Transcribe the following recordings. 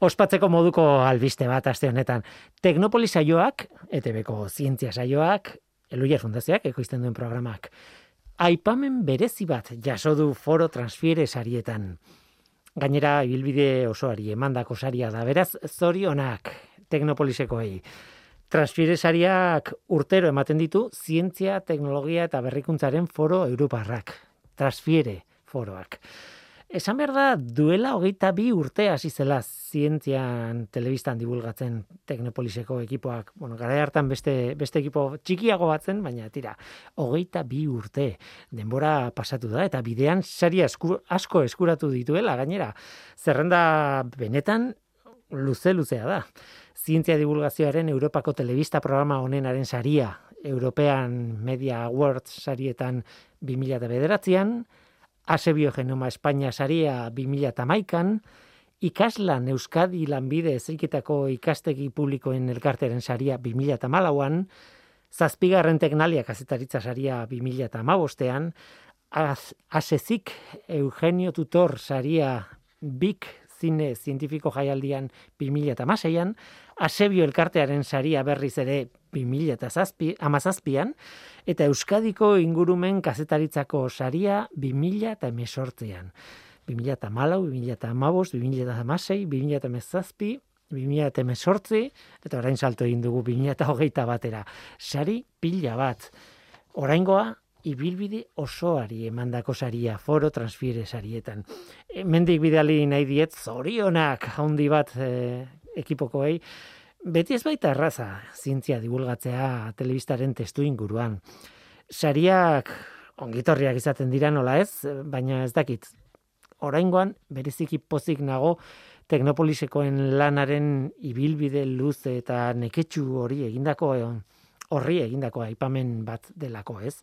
Ospatzeko moduko albiste bat aste honetan. Teknopolis saioak, ETBko zientzia saioak, Eluia Fundazioak ekoizten duen programak. Aipamen berezi bat jaso du foro transfiere sarietan. Gainera, ibilbide osoari emandako saria da. Beraz, zorionak teknopolisekoei. Transfiere sariak urtero ematen ditu zientzia, teknologia eta berrikuntzaren foro europarrak. Transfiere foroak. Esan behar da, duela hogeita bi urte hasi zela zientzian telebistan divulgatzen Teknopoliseko ekipoak. Bueno, gara hartan beste, beste ekipo txikiago batzen, baina tira, hogeita bi urte denbora pasatu da, eta bidean sari asko eskuratu dituela, gainera. Zerrenda benetan luze-luzea da. Zientzia divulgazioaren Europako telebista programa honenaren saria, European Media Awards sarietan 2000 bederatzean, Ase Biogenoma Espainia saria 2008an, ikaslan Euskadi lanbide ezriketako ikastegi publikoen elkarteren saria 2008an, zazpigarren teknalia kazetaritza saria 2008an, asezik Eugenio Tutor saria BIK zine zientifiko jaialdian 2008an, Asebio elkartearen saria berriz ere 2008an, eta Euskadiko ingurumen kazetaritzako saria 2008an. 2008, 2008, 2008, 2008, 2008, eta orain salto egin dugu 2008 batera. Sari pila bat. Oraingoa, ibilbide osoari emandako saria, foro transfiere sarietan. Mendik bidali nahi diet, zorionak haundi bat e, ekipokoei, beti ez baita erraza zientzia divulgatzea telebistaren testu inguruan. Sariak ongitorriak izaten dira nola ez, baina ez dakit. Oraingoan bereziki pozik nago Teknopolisekoen lanaren ibilbide luze eta neketsu hori egindako horri egindako aipamen bat delako, ez?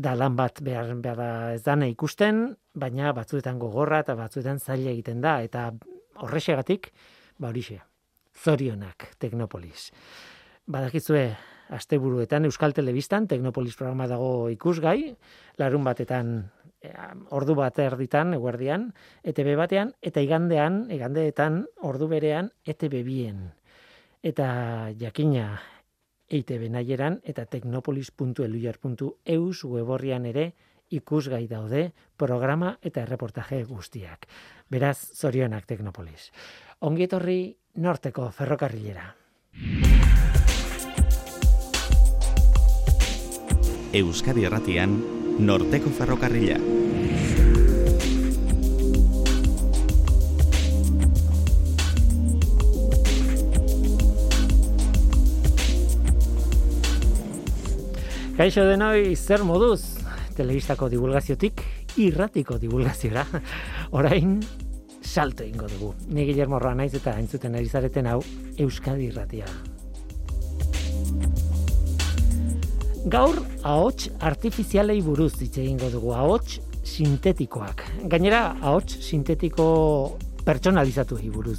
Da lan bat behar, behar ez dana ikusten, baina batzuetan gogorra eta batzuetan zaila egiten da eta horrexegatik ba horixe. Zorionak Teknopolis. Badakizue asteburuetan Euskal Telebistan Teknopolis programa dago ikusgai, larun batetan eh, ordu bat erditan eguerdian ETB batean eta igandean, igandeetan ordu berean ETB bien. Eta jakina EITB nahieran eta teknopolis.eluiar.eus weborrian ere ikusgai daude programa eta erreportaje guztiak. Beraz, zorionak Teknopolis ongietorri norteko ferrokarrilera. Euskadi Erratian, norteko ferrokarrila. Kaixo denoi, zer moduz, telebistako divulgaziotik, irratiko divulgaziora. Orain, salto ingo dugu. Ni Guillermo Roa naiz eta entzuten ari zareten hau Euskadi Irratia. Gaur ahots artifizialei buruz hitz egingo dugu. Ahots sintetikoak. Gainera ahots sintetiko pertsonalizatu buruz.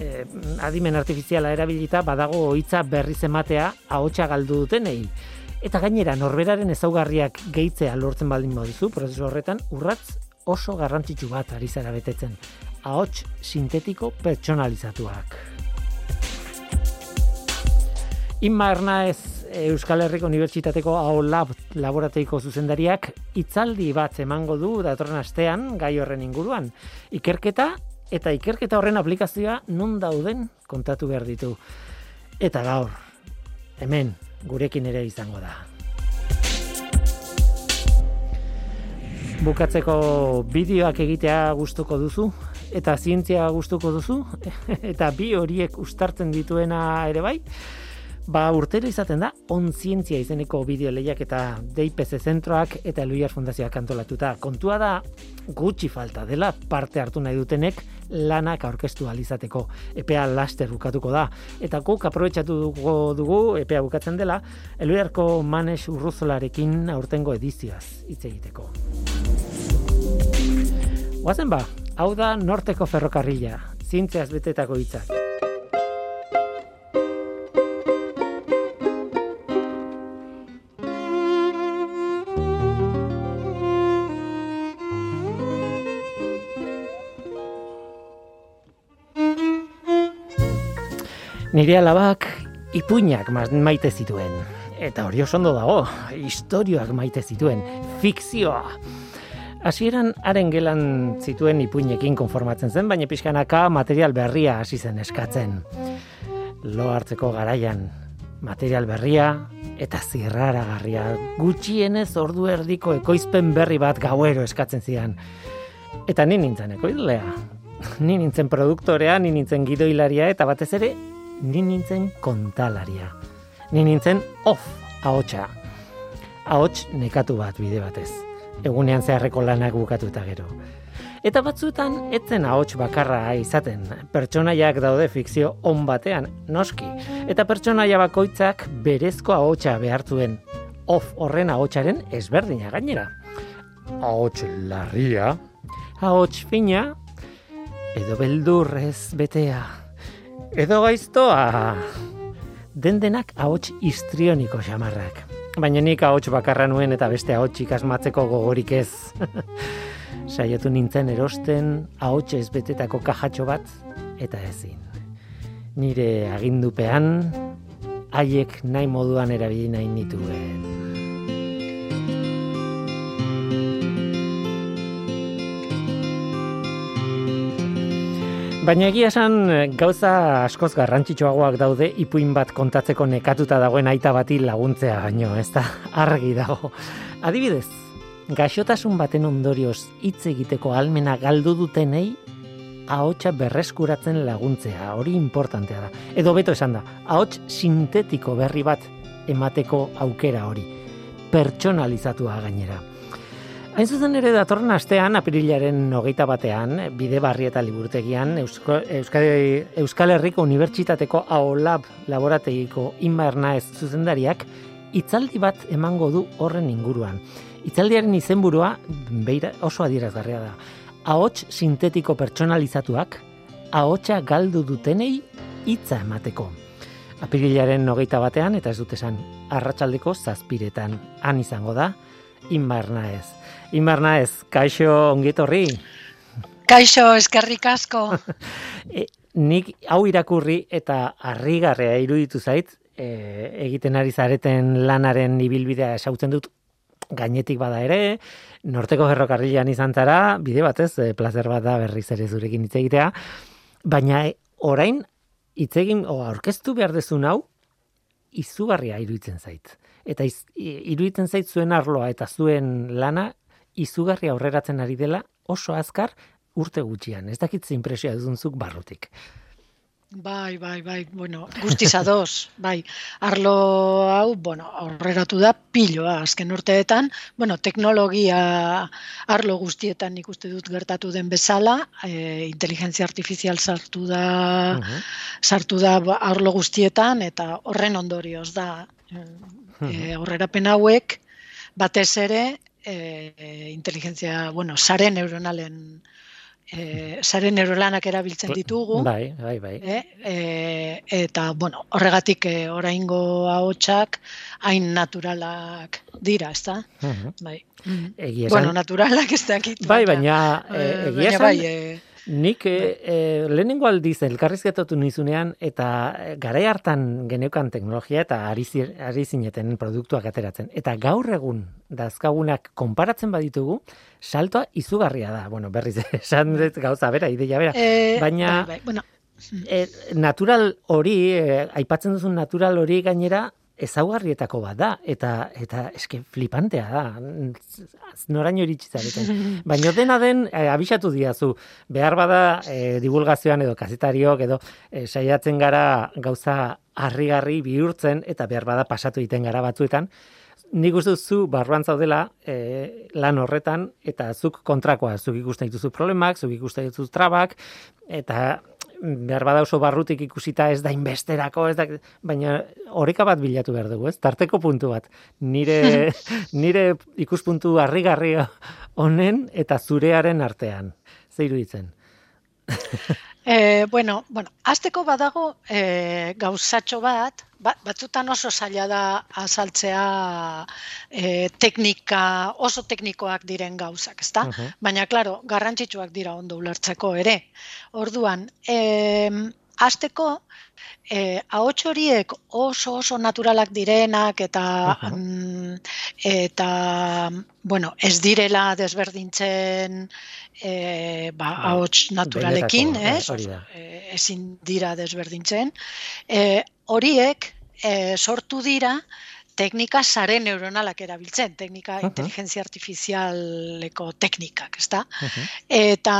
E, adimen artifiziala erabilita badago hitza berriz ematea ahotsa galdu dutenei. Eta gainera norberaren ezaugarriak gehitzea lortzen baldin baduzu, prozesu horretan urratz oso garrantzitsu bat ari zara betetzen ahots sintetiko pertsonalizatuak. Inma Ernaez Euskal Herriko Unibertsitateko AO Lab laborateiko zuzendariak itzaldi bat emango du datorren astean gai horren inguruan. Ikerketa eta ikerketa horren aplikazioa non dauden kontatu behar ditu. Eta gaur, hemen gurekin ere izango da. Bukatzeko bideoak egitea gustuko duzu, eta zientzia gustuko duzu eta bi horiek ustartzen dituena ere bai ba urtero izaten da on zientzia izeneko bideo lehiak eta DIPC zentroak eta Luiar Fundazioak antolatuta. Kontua da gutxi falta dela parte hartu nahi dutenek lanak aurkeztu alizateko epea laster bukatuko da. Eta guk aprobetxatu dugu, dugu epea bukatzen dela Eluiarko Manes Urruzolarekin aurtengo edizioaz hitz egiteko. Guazen ba, Hau da norteko ferrokarrila, zintzeaz betetako hitzak. Nire alabak ipuinak maite zituen. Eta hori oso dago, historioak maite zituen, fikzioa. Hasieran haren gelan zituen ipuinekin konformatzen zen, baina pixkanaka material berria hasi zen eskatzen. Lo hartzeko garaian, material berria eta zirraragarria gutxienez ordu erdiko ekoizpen berri bat gauero eskatzen zian. Eta ni nintzen ekoizlea. Ni nintzen produktorea, ni nintzen gidoilaria eta batez ere ni nintzen kontalaria. Ni nintzen off ahotsa. Ahots nekatu bat bide batez. Egunean zeharreko lanak bukatu eta gero. Eta batzuetan etzen ahots bakarra izaten. Pertsonaiak daude fikzio on batean, noski. Eta pertsonaia bakoitzak berezko ahotsa behartuen. Off horren ahotsaren ezberdina gainera. Ahots larria, ahots fina, edo beldurrez betea edo gaiztoa. Den denak ahots histrioniko xamarrak. Baina nik ahots bakarra nuen eta beste ahots ikasmatzeko gogorik ez. Saiotu nintzen erosten ahots ez betetako kajatxo bat eta ezin. Nire agindupean, haiek nahi moduan erabili nahi nituen. Baina egia esan gauza askoz garrantzitsuagoak daude ipuin bat kontatzeko nekatuta dagoen aita bati laguntzea baino, ez da argi dago. Adibidez, gaixotasun baten ondorioz hitz egiteko almena galdu dutenei ahotsa berreskuratzen laguntzea, hori importantea da. Edo beto esan da, ahots sintetiko berri bat emateko aukera hori, pertsonalizatua gainera. Hain zuzen ere datorren astean, apirilaren hogeita batean, bide barri eta liburutegian, Eusko, Euskadi, Euskal Herriko Unibertsitateko AOLAB laborategiko inmarna ez zuzendariak, itzaldi bat emango du horren inguruan. Itzaldiaren izenburua beira oso adierazgarria da. Ahots sintetiko pertsonalizatuak, ahotsa galdu dutenei hitza emateko. Apirilaren hogeita batean, eta ez dut esan, arratsaldeko zazpiretan, han izango da, inmarna ez. Imarna ez, kaixo ongitorri. Kaixo eskerrik asko. e, nik hau irakurri eta harrigarrea iruditu zait, e, egiten ari zareten lanaren ibilbidea esautzen dut gainetik bada ere, norteko ferrokarrilan izan zara, bide batez, e, plazer bat da berriz ere zurekin hitz egitea, baina e, orain hitz egin o aurkeztu behar dezun hau izugarria iruditzen zait. Eta iz, iruditzen zait zuen arloa eta zuen lana izugarri aurreratzen ari dela oso azkar urte gutxian. Ez dakit ze impresioa duzunzuk barrutik. Bai, bai, bai, bueno, guztiz ados, bai, arlo hau, bueno, aurreratu da piloa, azken urteetan, bueno, teknologia arlo guztietan ikuste dut gertatu den bezala, e, inteligentzia artifizial sartu da, sartu da arlo guztietan, eta horren ondorioz da, e, aurrerapen hauek, batez ere, e, inteligentzia, bueno, sare neuronalen e, sare neuronanak erabiltzen ditugu. Bai, bai, bai. E, e, eta, bueno, horregatik e, oraingo ahotsak hain naturalak dira, ez da? Bai. Egia Bueno, naturalak ez dakit. Bai, baina, e, egia bai, e, Nik e, e, lehenengo aldiz elkarrizketatu nizunean eta garai hartan geneukan teknologia eta ari, ari zineten produktuak ateratzen. Eta gaur egun dazkagunak konparatzen baditugu, saltoa izugarria da. Bueno, berriz esan dut gauza bera, ideia bera. E, Baina bai, bai, bueno. e, natural hori, e, aipatzen duzun natural hori gainera, ezaugarrietako bat da, eta, eta eske flipantea da, noraino iritsi zareten. Baina dena den, e, abisatu diazu, behar bada e, divulgazioan edo kazetariok edo e, saiatzen gara gauza harrigarri bihurtzen, eta behar bada pasatu egiten gara batzuetan, nik uste zu barruan zaudela e, lan horretan, eta zuk kontrakoa, zuk ikusten dituzu problemak, zuk ikusten dituzu trabak, eta behar bada oso barrutik ikusita ez da inbesterako, ez da, baina oreka bat bilatu behar dugu, ez? Tarteko puntu bat. Nire, nire ikuspuntu harrigarri honen eta zurearen artean. Zeiru ditzen? e, bueno, bueno, azteko badago e, gauzatxo bat, ba, batzutan oso zaila da azaltzea e, teknika, oso teknikoak diren gauzak, ezta? Baina, klaro, garrantzitsuak dira ondo ulertzeko ere. Orduan, e, Azteko, eh, ahots horiek oso oso naturalak direnak eta Aha. mm, eta bueno, ez direla desberdintzen eh, ba, Bai, ahots naturalekin, benetako, ez? Eh, ezin dira desberdintzen. Eh, horiek eh, sortu dira teknika sare neuronalak erabiltzen, teknika Aha. inteligentzia artifizialeko teknikak, ezta? Mhm. Eta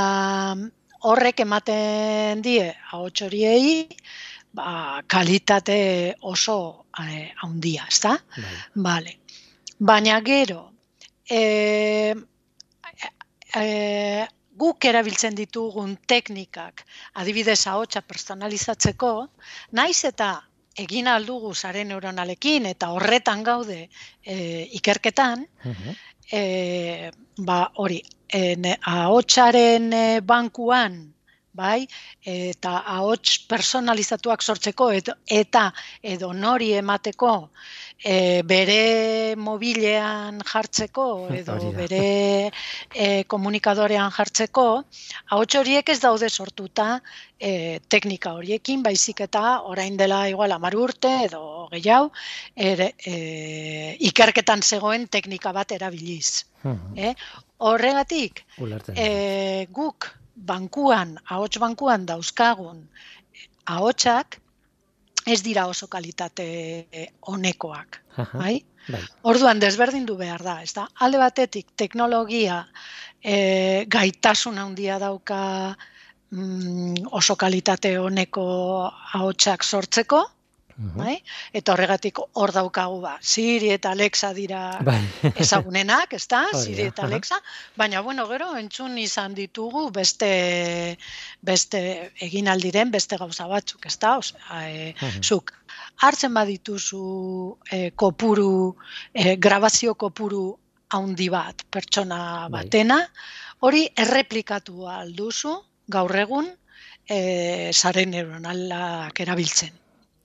horrek ematen die ahots horiei ba, kalitate oso eh, handia, ezta? Bai. Vale. Baina gero, e, e, guk erabiltzen ditugun teknikak, adibidez ahotsa personalizatzeko, naiz eta egin aldugu sare neuronalekin eta horretan gaude e, ikerketan, Mhm. e, ba hori, e, ahotsaren bankuan, bai, eta ahots personalizatuak sortzeko edo, eta edo nori emateko e, bere mobilean jartzeko edo bere e, komunikadorean jartzeko, ahots horiek ez daude sortuta e, teknika horiekin, baizik eta orain dela igual hamar urte edo gehiago, ere, e, ikerketan zegoen teknika bat erabiliz. Mhm. Eh? Horregatik, Ulertzen. e, guk bankuan, ahots bankuan dauzkagun ahotsak ez dira oso kalitate eh, onekoak, Aha. bai? Bai. Orduan desberdindu behar da, ezta? Alde batetik teknologia e, gaitasun handia dauka mm, oso kalitate oneko ahotsak sortzeko, Bai? Eta horregatik hor daukagu ba, Siri eta Alexa dira Bai. ezagunenak, ezta? Siri eta. Alexa, baina bueno, gero entzun izan ditugu beste beste egin aldiren beste gauza batzuk, ezta? Osea, e, zuk hartzen badituzu e, kopuru e, grabazio kopuru handi bat pertsona Bai. batena, hori erreplikatu alduzu gaur egun e, sare neuronalak erabiltzen.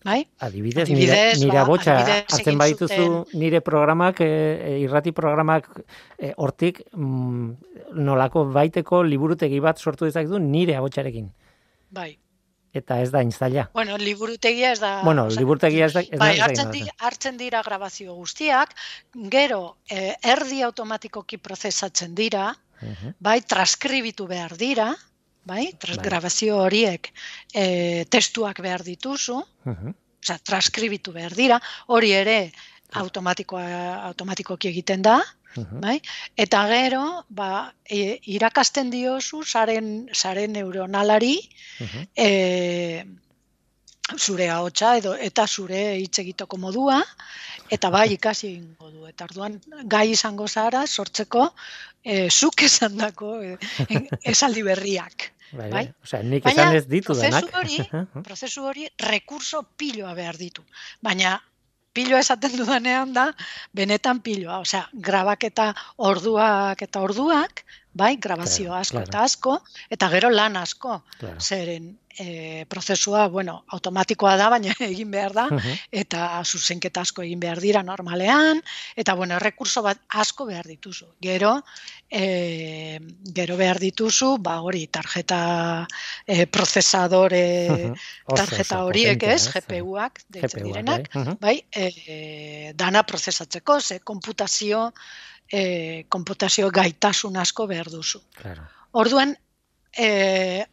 Bai? Adibidez, Adibidez, nire, nire ba, adibidez hartzen badituzu nire programak, e, e, irrati programak e, hortik mm, nolako baiteko liburutegi bat sortu dezakezu nire abotsarekin. Bai. Eta ez da instaila. Bueno, liburutegia ez da... Bueno, liburutegia ez da... Ez Bai, da- hartzen, di, hartzen dira grabazio guztiak, gero eh, erdi automatikoki prozesatzen dira, Mhm. bai, transkribitu behar dira, bai, tras, Bai. horiek eh, testuak behar dituzu, Mhm. osea, transkribitu behar dira, hori ere automatikoa, automatikoki egiten da, Mhm. bai? Eta gero, ba, e, irakasten diozu saren, saren neuronalari, e, zure ahotsa edo eta zure hitz egiteko modua eta bai ikasi egingo du eta orduan gai izango zara sortzeko e, zuk esandako e, esaldi berriak. Bai, bai. bai. Osea, nik Baina esan ez ditu prozesu denak. hori- Prozesu hori rekurso piloa behar ditu. Baina piloa esaten dudanean da benetan piloa, osea, grabaketa orduak eta orduak, bai, grabazio Claro, asko claro. eta asko, eta gero lan asko. Claro. Zeren e, prozesua, bueno, automatikoa da, baina egin behar da, Mhm. eta zuzenketa asko egin behar dira normalean, eta bueno, errekurso bat asko behar dituzu. Gero, e, gero behar dituzu, ba hori, tarjeta e, prozesadore, Mhm. Oso, tarjeta oso horiek ez, GPU-ak, deitzen GPU-ak, direnak, bai. Mhm. bai, e, dana prozesatzeko, ze konputazio, e, konputazio gaitasun asko behar duzu. Claro. Orduan, e,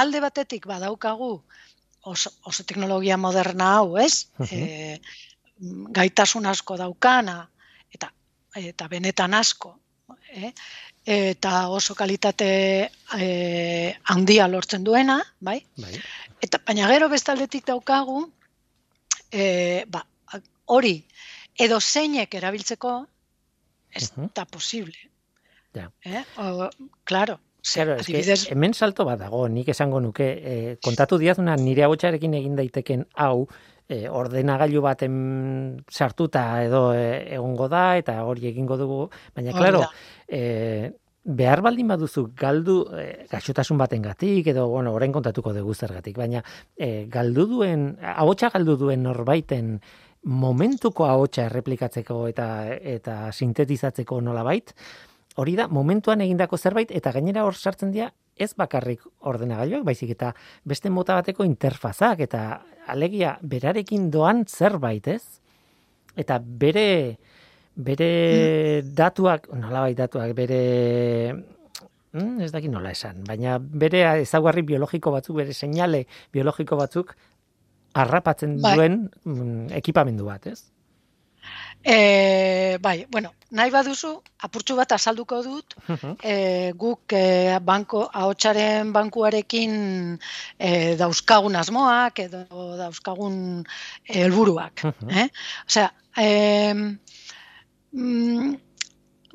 alde batetik badaukagu oso, oso teknologia moderna hau, ez? Mhm. E, gaitasun asko daukana, eta, eta benetan asko, eh? eta oso kalitate e, handia lortzen duena, bai? Bai. Eta baina gero bestaldetik daukagu e, ba, hori edo zeinek erabiltzeko ez Mhm. da posible. Ja. Eh? O, claro, Claro, adibidez, hemen salto bat dago, nik esango nuke, eh, kontatu diazuna nire abotsarekin egin daiteken hau, eh, ordenagailu baten sartuta edo eh, egongo da, eta hori egingo dugu, baina, Hori claro, da. eh, behar baldin baduzu galdu eh, gaixotasun batengatik edo bueno, orain kontatuko dugu zergatik, baina eh, galdu duen ahotsa galdu duen norbaiten momentuko ahotsa erreplikatzeko eta eta sintetizatzeko nolabait hori da momentuan egindako zerbait eta gainera hor sartzen dira ez bakarrik ordenagailuak, baizik eta beste mota bateko interfazak eta alegia berarekin doan zerbait, ez? Eta bere bere mm. datuak, nolabait datuak, bere mm, ez dakit nola esan, baina bere ezaugarri biologiko batzuk, bere seinale biologiko batzuk harrapatzen bai. duen mm, ekipamendu bat, ez? E, bai, bueno, nahi baduzu, apurtxu bat azalduko dut, e, guk e, banko, ahotsaren bankuarekin e, dauzkagun asmoak edo dauzkagun helburuak. eh? Osea, e, mm,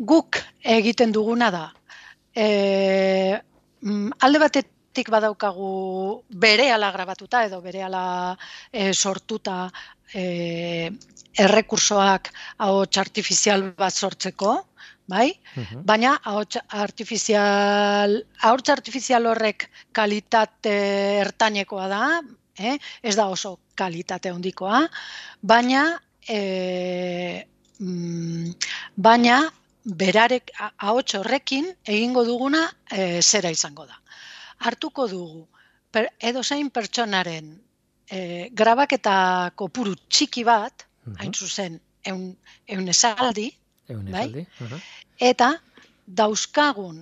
guk egiten duguna da, e, alde batetik badaukagu bere ala grabatuta edo bere ala e, sortuta e, errekursoak ahots artifizial bat sortzeko, bai? Mhm. Baina ahots artifizial ahots artifizial horrek kalitate ertainekoa da, eh? Ez da oso kalitate hondikoa, baina e, mm, baina berarek ahots horrekin egingo duguna e, zera izango da. Hartuko dugu per, edo zein pertsonaren e, grabaketa kopuru txiki bat, uh hain zuzen, eun, eun esaldi, bai? eta dauzkagun,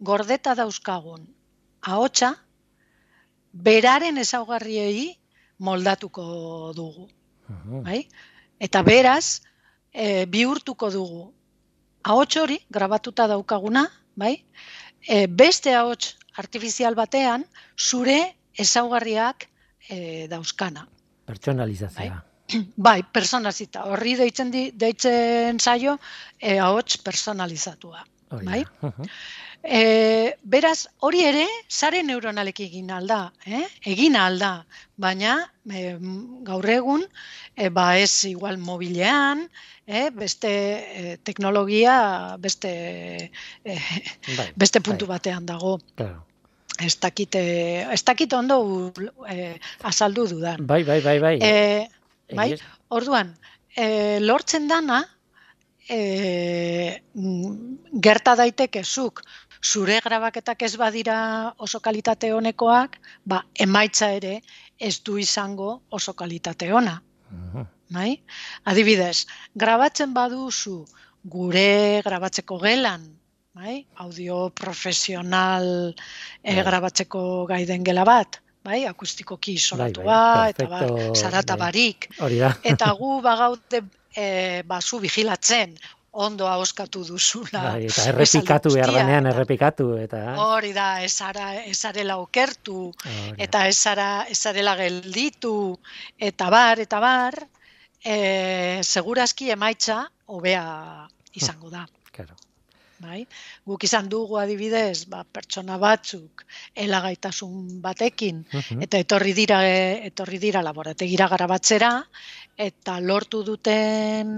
gordeta dauzkagun, ahotsa, beraren ezaugarriei moldatuko dugu. Bai? Eta beraz, e, bihurtuko dugu ahots hori, grabatuta daukaguna, bai? E, beste ahots artifizial batean, zure ezaugarriak e, dauzkana. Pertsonalizazioa. Bai, bai personalizita. Horri deitzen, di, deitzen zaio, e, ahots personalizatua. Oh, bai? E, beraz, hori ere, sare neuronalek egin alda, eh? egin alda, baina e, gaur egun, e, ba ez igual mobilean, eh? beste e, teknologia, beste, e, bai, beste puntu bai. batean dago. Claro ez dakit, ez dakit ondo e, azaldu dudan. Bai, bai, bai, bai. E, bai, orduan, e, lortzen dana, e, gerta daiteke zuk, zure grabaketak ez badira oso kalitate honekoak, ba, emaitza ere ez du izango oso kalitate ona. Uh bai? Adibidez, grabatzen baduzu gure grabatzeko gelan, bai? audio profesional e, grabatzeko gai den gela bat, bai, akustikoki isolatua bai, bai, eta ba, zarata bai. barik. Eta gu bagaude e, bazu vigilatzen, ondo ahoskatu duzula. Bai, eta errepikatu behar denean, errepikatu. Eta... Hori da, esara, esarela okertu, eta esara, esarela gelditu, eta bar, eta bar, e, segurazki emaitza hobea izango da. Claro. Bai? Guk izan dugu adibidez, ba, pertsona batzuk elagaitasun batekin eta etorri dira etorri dira laborategira garabatzera eta lortu duten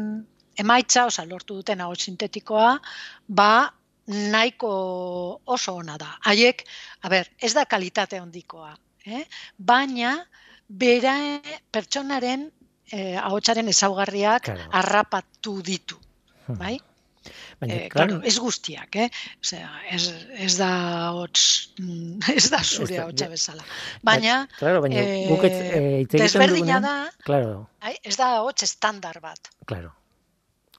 emaitza, osea lortu duten hau sintetikoa, ba nahiko oso ona da. Haiek, a ber, ez da kalitate hondikoa, eh? Baina bera pertsonaren eh ahotsaren ezaugarriak harrapatu ditu, bai? Baina, eh, claro, ez guztiak, eh? Osea, ez, ez da hots, ez da zure hotsa bezala. Baina, claro, baina eh, guk ez, eh, desberdina da, claro. ez da hots estandar bat. Claro.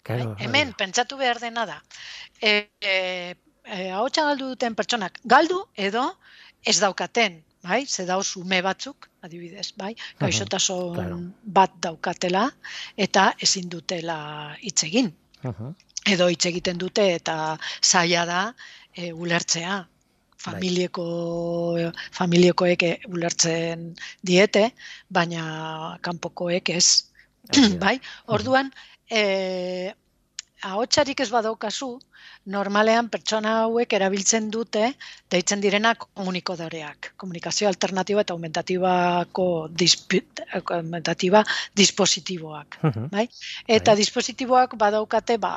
Claro, hemen, pentsatu behar dena da. E, e, e, galdu duten pertsonak, galdu edo ez daukaten, bai? Ze dauz ume batzuk, adibidez, bai? Gaixotasun bat daukatela eta ezin dutela hitz egin. Uh edo hitz egiten dute eta zaila da e, ulertzea. Familieko familiekoek ulertzen diete baina kanpokoek ez. Bai orduan eh ahotsarik ez badaukazu normalean pertsona hauek erabiltzen dute deitzen direna komunikodoreak komunikazio alternatiba eta aumentatibako aumentatiba dispositiboak bai? Eta bai. dispositiboak badaukate ba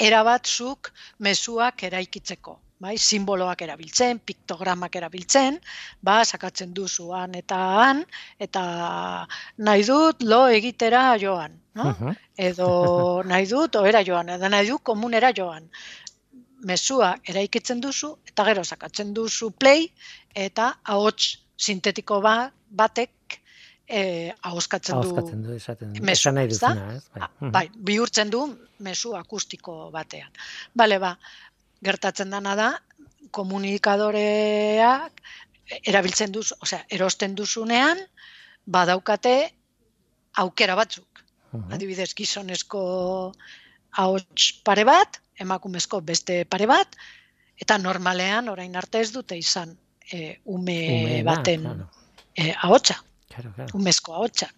erabatzuk mezuak eraikitzeko. Bai, simboloak erabiltzen, piktogramak erabiltzen, ba, sakatzen duzuan eta han, eta nahi dut lo egitera joan, no? Edo nahi dut oera joan, edo nahi dut komunera joan. mesua eraikitzen duzu, eta gero sakatzen duzu play, eta ahots sintetiko ba, batek eh ahoskatzen du du, esaten du. mezu, Esan nahi duzuna, ez? Bai. Ah, Mhm. bai, bihurtzen du mezu akustiko batean. Bale, ba, gertatzen dana da, komunikadoreak erabiltzen duzu, osea, erosten duzunean, badaukate aukera batzuk. Mhm. Adibidez, gizonezko ahots pare bat, emakumezko beste pare bat, eta normalean orain arte ez dute izan e, ume Umeena, baten claro. e, ahotsa Claro, claro. umezko ahotsa.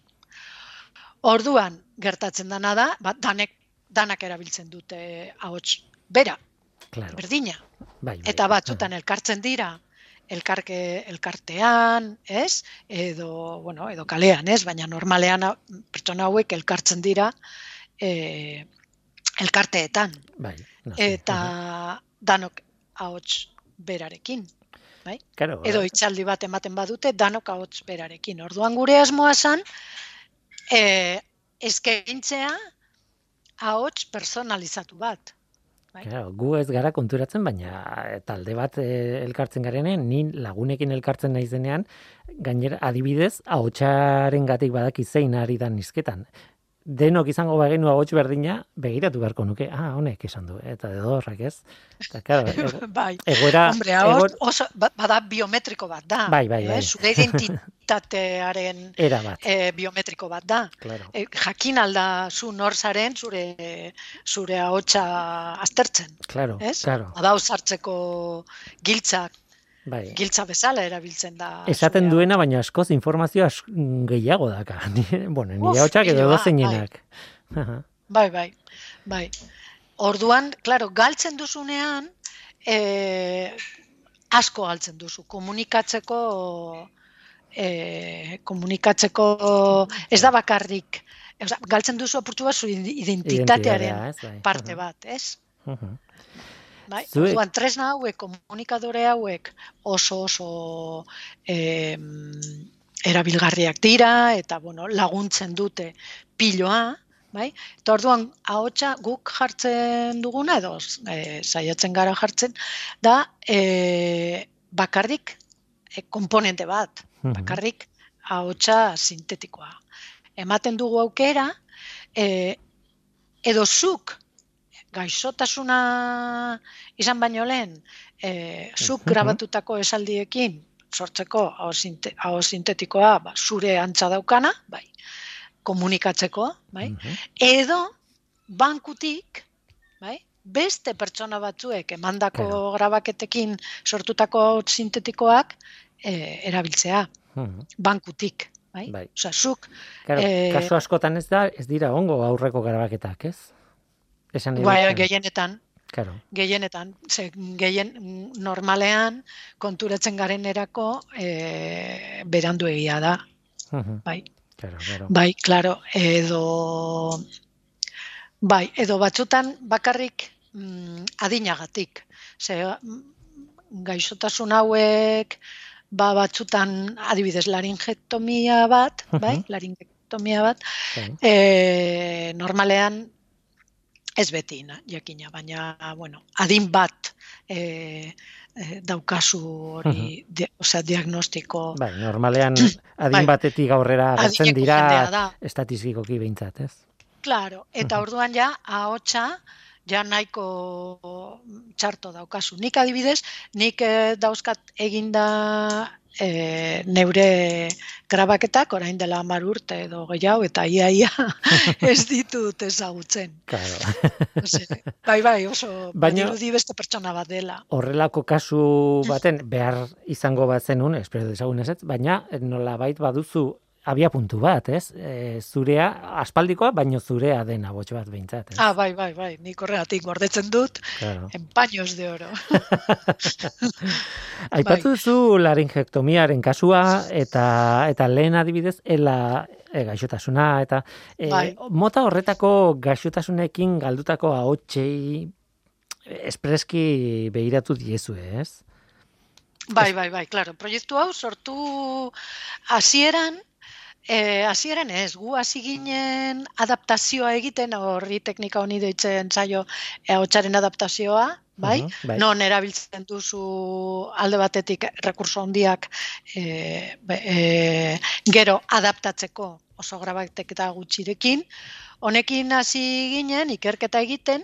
Orduan gertatzen dana da, ba, danek danak erabiltzen dute ahots bera, Claro. berdina. Bai, bai. Eta batzutan elkartzen dira elkarke elkartean, ez? Edo, bueno, edo kalean, ez? Baina normalean pertsona hauek elkartzen dira e, elkarteetan Bai, no eta danok ahots berarekin. Claro, edo bai. hitzaldi bat ematen badute danok ahots berarekin. Orduan gure asmoa zen eh eskaintzea ahots personalizatu bat. bai. Claro, gu ez gara konturatzen, baina eh, talde bat eh, elkartzen garenean, ni lagunekin elkartzen naizenean, gainera adibidez, ahotsaren gatik badaki zein ari da nizketan. Denok izango bagenu ahots berdina, begiratu beharko nuke, ah, honek esan du, eta edo horrak ez. Eta, claro, ego- bai. egoera, Hombre, egor- oso ba- bada biometriko bat da. Bai, bai, bai. Eh? Zure identitatearen era bat, eh, biometriko bat da. claro. E, jakin alda zu nor zaren zure zure ahotsa aztertzen, Claro, ez? claro, Badau sartzeko giltzak, bai. giltza bezala erabiltzen da. Esaten zure duena, baina askoz informazio as- gehiago daka. Bueno, nire hotxak edo dozeinenak. Aha. Bai, bai, bai. Orduan, claro, galtzen duzunean, e, asko galtzen duzu. Komunikatzeko, e, komunikatzeko, ez da bakarrik, Osa, galtzen duzu apurtu bat zu identitatearen Identitatea, ez, bai. parte bat, ez? Aha. Bai? Zuek- Orduan, tresna hauek, komunikadore hauek oso oso em, erabilgarriak dira eta bueno, laguntzen dute piloa, bai? Eta orduan ahotsa guk jartzen duguna edo e, saiatzen gara jartzen da e, bakarrik e, komponente bat, bakarrik ahotsa sintetikoa. Ematen dugu aukera e, edo zuk gaixotasuna izan baino lehen, e, zuk grabatutako esaldiekin sortzeko aho sintetikoa ba, zure antza daukana, bai, komunikatzeko, bai, Mhm. edo bankutik, bai, beste pertsona batzuek emandako Claro. grabaketekin sortutako sintetikoak e, erabiltzea, Mhm. bankutik, bai? Bai. Osea, zuk Claro, Eh, kasu askotan ez da, ez dira ongo aurreko grabaketak, ez? Esan bai, gehienetan Claro. gehienetan, ze gehien normalean konturatzen garenerako e, berandu egia da. Mhm. Bai, Claro, claro. bai, claro, edo bai, edo batzutan bakarrik mm, adinagatik. Ze mm, gaixotasun hauek ba batzutan adibidez laringektomia bat, bai, Mhm. laringektomia bat, Bai. e, normalean ez beti, na, jakina, baina, bueno, adin bat e, e, daukazu hori, di, osea, diagnostiko Bai, normalean adin Bai. batetik aurrera agertzen dira estatistikoki behintzat, ez? Claro, eta orduan ja, ahotsa, ja nahiko txarto daukazu. Nik adibidez, nik eh, dauzkat eginda e, neure grabaketak, orain dela hamar urte edo gehiago, eta ia ia ez ditut ezagutzen. Claro. Ose, bai, bai, oso Baina- beste pertsona bat dela. Horrelako kasu baten behar izango bat zenun, espero dezagun ez, baina nola bait baduzu abia puntu bat, ez? E, zurea, aspaldikoa, baino zurea den abots bat behintzat, ez? Ah, bai, bai, bai, nik horregatik gordetzen dut, Claro. en paños de oro. Aipatu Bai. duzu laringektomiaren kasua eta eta lehen adibidez ela e, gaixotasuna eta e, Bai. mota horretako gaixotasunekin galdutako ahotsei espreski behiratu diezue, ez? Bai, bai, bai, claro. Proiektu hau sortu hasieran, eh, hasieran ez, gu hasi ginen adaptazioa egiten, horri teknika honi deitzen zaio ahotsaren adaptazioa, bai? Mhm, bai. Non erabiltzen duzu alde batetik rekurso handiak e, e, gero adaptatzeko oso grabatek eta gutxirekin. Honekin hasi ginen ikerketa egiten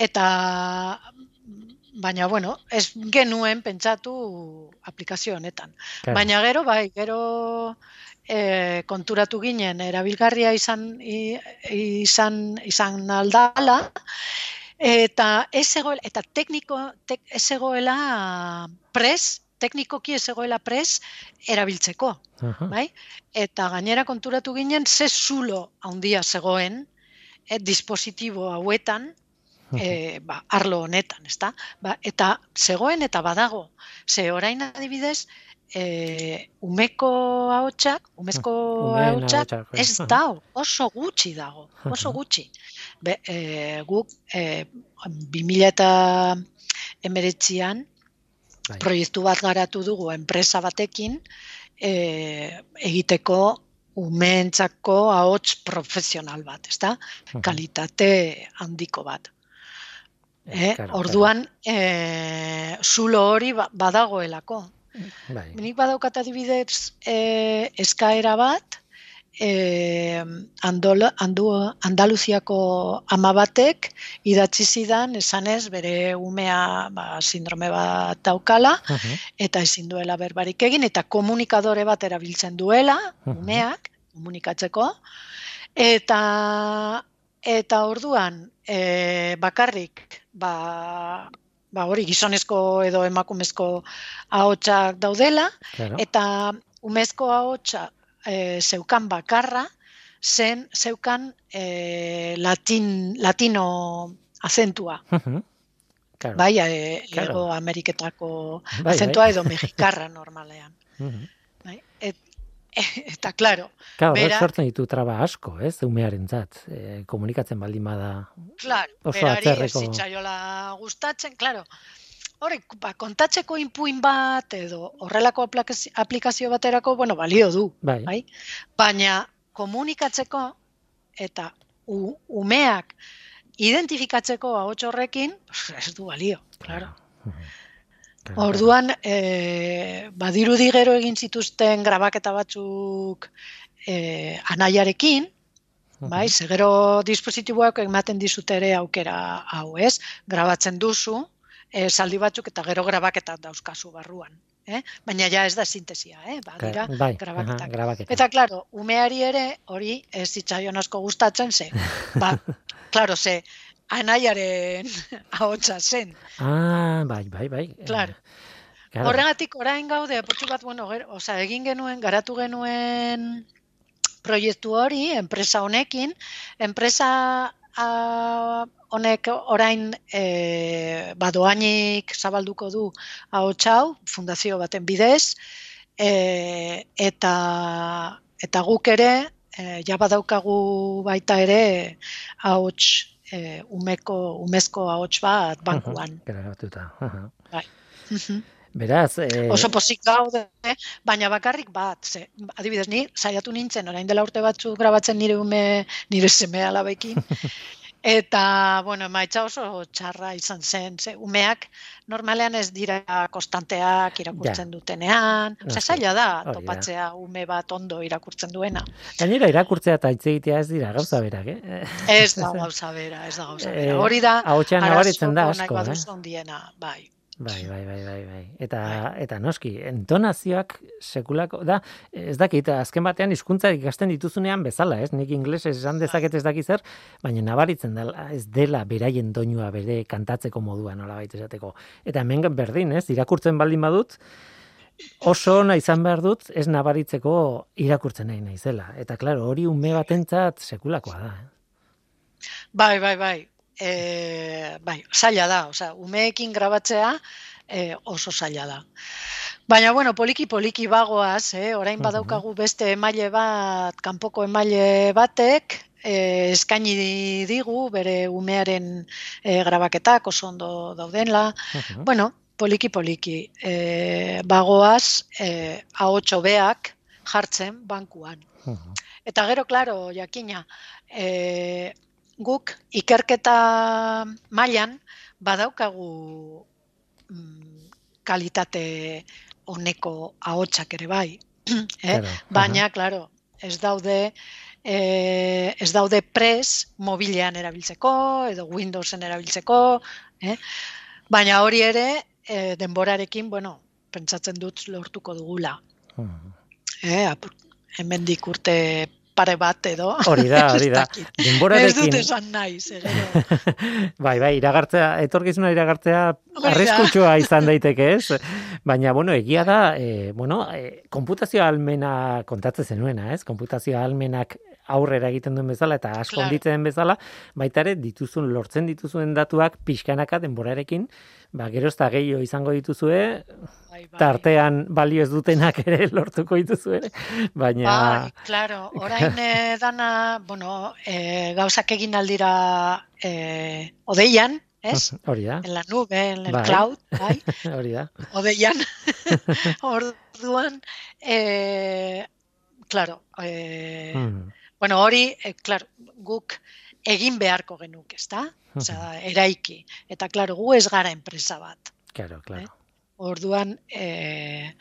eta baina bueno, ez genuen pentsatu aplikazio honetan. Claro. Baina gero bai, gero e, konturatu ginen erabilgarria izan izan izan aldala eta ez zegoela eta tekniko tek, ez zegoela pres, teknikoki ez zegoela pres erabiltzeko, Aha. bai? Eta gainera konturatu ginen ze zulo handia zegoen e, dispositibo hauetan e, ba, arlo honetan, ezta? Ba, eta zegoen eta badago. Ze orain adibidez, e, umeko ahotsak, umezko Umeen ahotsak ez Aha. dago, oso gutxi dago, oso gutxi. Be, e, guk e, 2000 eta emeretzian Bai. proiektu bat garatu dugu enpresa batekin e, egiteko umeentzako ahots profesional bat, ezta? Kalitate handiko bat. Eh, orduan, eh, zulo hori ba- badagoelako. Bai. Nik badaukat adibidez eh, eskaera bat, eh, Andol, Andu, Andaluziako ama batek idatzi zidan esanez bere umea ba, sindrome bat daukala Mhm. eta ezin duela berbarik egin eta komunikadore bat erabiltzen duela Mhm. umeak komunikatzeko eta eta orduan e, bakarrik ba, ba hori gizonezko edo emakumezko ahotsak daudela Claro. eta umezko ahotsa e, zeukan bakarra zen zeukan e, latin, latino azentua. Claro. Bai, e, Claro. Hego Ameriketako Bai, azentua bai. edo mexikarra normalean. Bai? Et, eta claro, Claro, horrek Bera- sortzen ditu traba asko, ez, umearentzat, e, komunikatzen baldin bada. claro, Oso berari atzerreko- zitzaiola gustatzen, claro. Horrek, ba, kontatzeko inpuin bat edo horrelako aplikazio, baterako, bueno, balio du, Bai. bai? Baina komunikatzeko eta u, umeak identifikatzeko ahots horrekin, ez du balio, claro. Claro, Orduan, e, badirudi gero egin zituzten grabaketa batzuk e, anaiarekin, claro. bai, ze gero dispositiboak ematen dizute ere aukera hau, ez? Grabatzen duzu, e, saldi batzuk eta gero grabaketak dauzkazu barruan. Eh? Baina ja ez da sintesia, eh? badira Claro, bai, grabaketak. aha, grabaketak. Eta, klaro, umeari ere hori ez zitzaion asko gustatzen ze. Ba, klaro, ze anaiaren ahotsa zen. Ah, bai, bai, bai. Eh, Claro. claro. Horregatik orain gaude apurtxu bat, bueno, ger, osea, egin genuen, garatu genuen proiektu hori, enpresa honekin, enpresa a, honek orain e, badoainik zabalduko du ahots hau, fundazio baten bidez, e, eta, eta guk ere, e, ja badaukagu baita ere ahots e, umeko, umezko ahots bat bankuan. Grabatuta. Mhm. Beraz, eh, Oso pozik gaude, baina bakarrik bat, ze, adibidez, ni saiatu nintzen, orain dela urte batzu grabatzen nire ume, nire seme alabekin, eta, bueno, emaitza oso txarra izan zen, ze, umeak normalean ez dira konstanteak irakurtzen dutenean, Noski, osea, zaila da da. topatzea ume bat ondo irakurtzen duena. gainera irakurtzea eta hitz egitea ez dira gauza berak, eh? Ez da gauza bera, ez da gauza bera. Eh, Hori da, ahotsean nabaritzen da asko, eh? handiena, bai. Bai, bai, bai, bai, bai. Eta, eta noski, entonazioak sekulako, da, ez dakit, azken batean hizkuntza ikasten dituzunean bezala, ez? Nik inglesez esan dezaket ez dakit zer, baina nabaritzen dela, ez dela beraien doinua bere kantatzeko modua nola baita esateko. Eta hemen berdin, ez? Irakurtzen baldin badut, oso ona izan behar dut, ez nabaritzeko irakurtzen nahi naizela. Eta, klaro, hori ume batentzat sekulakoa da. eh? Bai, bai, bai. E, bai, zaila da, osea, umeekin grabatzea e, oso zaila da. Baina, bueno, poliki poliki bagoaz, eh? orain badaukagu beste emaile bat, kanpoko emaile batek, e, eskaini digu bere umearen e, grabaketak oso ondo daudenla. Bueno, poliki poliki e, bagoaz, e, ahots hobeak jartzen bankuan. Eta gero, klaro, jakina, e, guk ikerketa mailan badaukagu mm, kalitate honeko ahotsak ere bai. eh? Claro, Baina, claro, ez daude eh, ez daude pres mobilean erabiltzeko edo Windowsen erabiltzeko, eh? baina hori ere eh, denborarekin, bueno, pentsatzen dut lortuko dugula. Mhm. Eh, apur- hemendik urte pare bat edo. Hori da, hori da. dakit. Ez Denborarekin, dut esan nahi, ze gero. bai, bai, iragartzea, etorkizuna iragartzea arriskutsua izan daiteke, ez? Baina, bueno, egia da, e, bueno, e, konputazio almena kontatzen zenuena, ez? Konputazio almenak aurrera egiten duen bezala eta asko Claro. den bezala, baita ere dituzun lortzen dituzuen datuak pixkanaka denborarekin, ba gero ez da gehiago izango dituzue, Bai, bai. tartean balio ez dutenak ere lortuko dituzue, baina Bai, claro, orain eh, dana, bueno, eh, gauzak egin aldira eh, odeian, ez? hori da, En la nube, en el Bai. cloud, bai, hori da. odeian. Orduan, eh, claro, eh, Mm. Bueno, hori, eh, claro, guk egin beharko genuk, ezta? Osea, eraiki. Eta claro, gu ez gara enpresa bat. Claro, claro. Orduan, eh,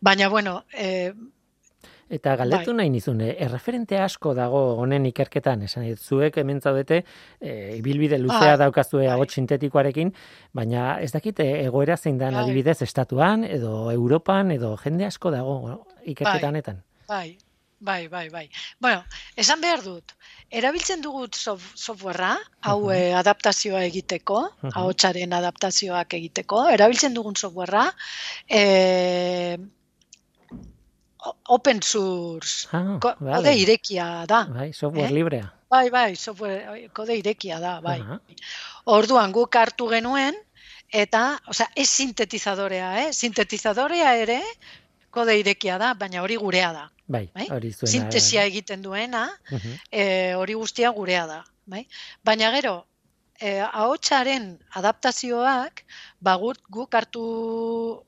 baina bueno, eh, Eta galdetu nahi nizun, eh, erreferente asko dago honen ikerketan, esan dut, zuek hemen zaudete, e, ibilbide luzea Bai, daukazue bai. sintetikoarekin, baina ez dakit eh, egoera zein dan Bai. adibidez estatuan, edo Europan, edo jende asko dago no? ikerketa Bai. Bai, bai, bai, bai. Bueno, esan behar dut, erabiltzen dugu sof- softwarea, hau Mhm. eh, adaptazioa egiteko, Mhm. ahotsaren adaptazioak egiteko, erabiltzen dugun softwarea, eh, open source, Ah, vale. kode irekia da. Bai, software Eh? librea. Bai, bai, software, kode irekia da, bai. Aha. Orduan guk hartu genuen, eta, osea, ez sintetizadorea, eh? Sintetizadorea ere, kode irekia da, baina hori gurea da. Bai, Bai? hori zuena. Sintesia egiten duena, Mhm. e, hori guztia gurea da. Bai? Baina gero, e, ahotsaren adaptazioak, ba, guk, guk hartu,